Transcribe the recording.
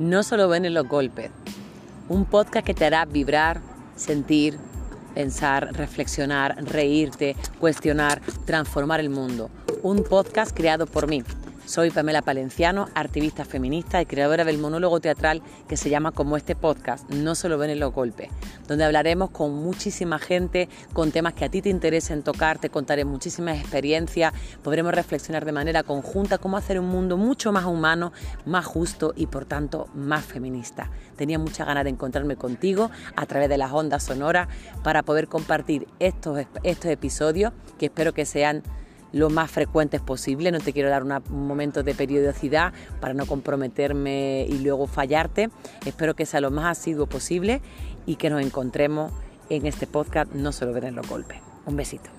No solo ven en los golpes. Un podcast que te hará vibrar, sentir, pensar, reflexionar, reírte, cuestionar, transformar el mundo. Un podcast creado por mí, soy Pamela Palenciano, activista feminista y creadora del monólogo teatral que se llama como este podcast, No solo ven en los golpes, donde hablaremos con muchísima gente, con temas que a ti te interesen tocar, te contaré muchísimas experiencias, podremos reflexionar de manera conjunta cómo hacer un mundo mucho más humano, más justo y por tanto más feminista. Tenía mucha ganas de encontrarme contigo a través de las ondas sonoras para poder compartir estos, estos episodios que espero que sean lo más frecuentes posible. No te quiero dar un momento de periodicidad para no comprometerme y luego fallarte. Espero que sea lo más asiduo posible y que nos encontremos en este podcast No solo ver en los golpes. Un besito.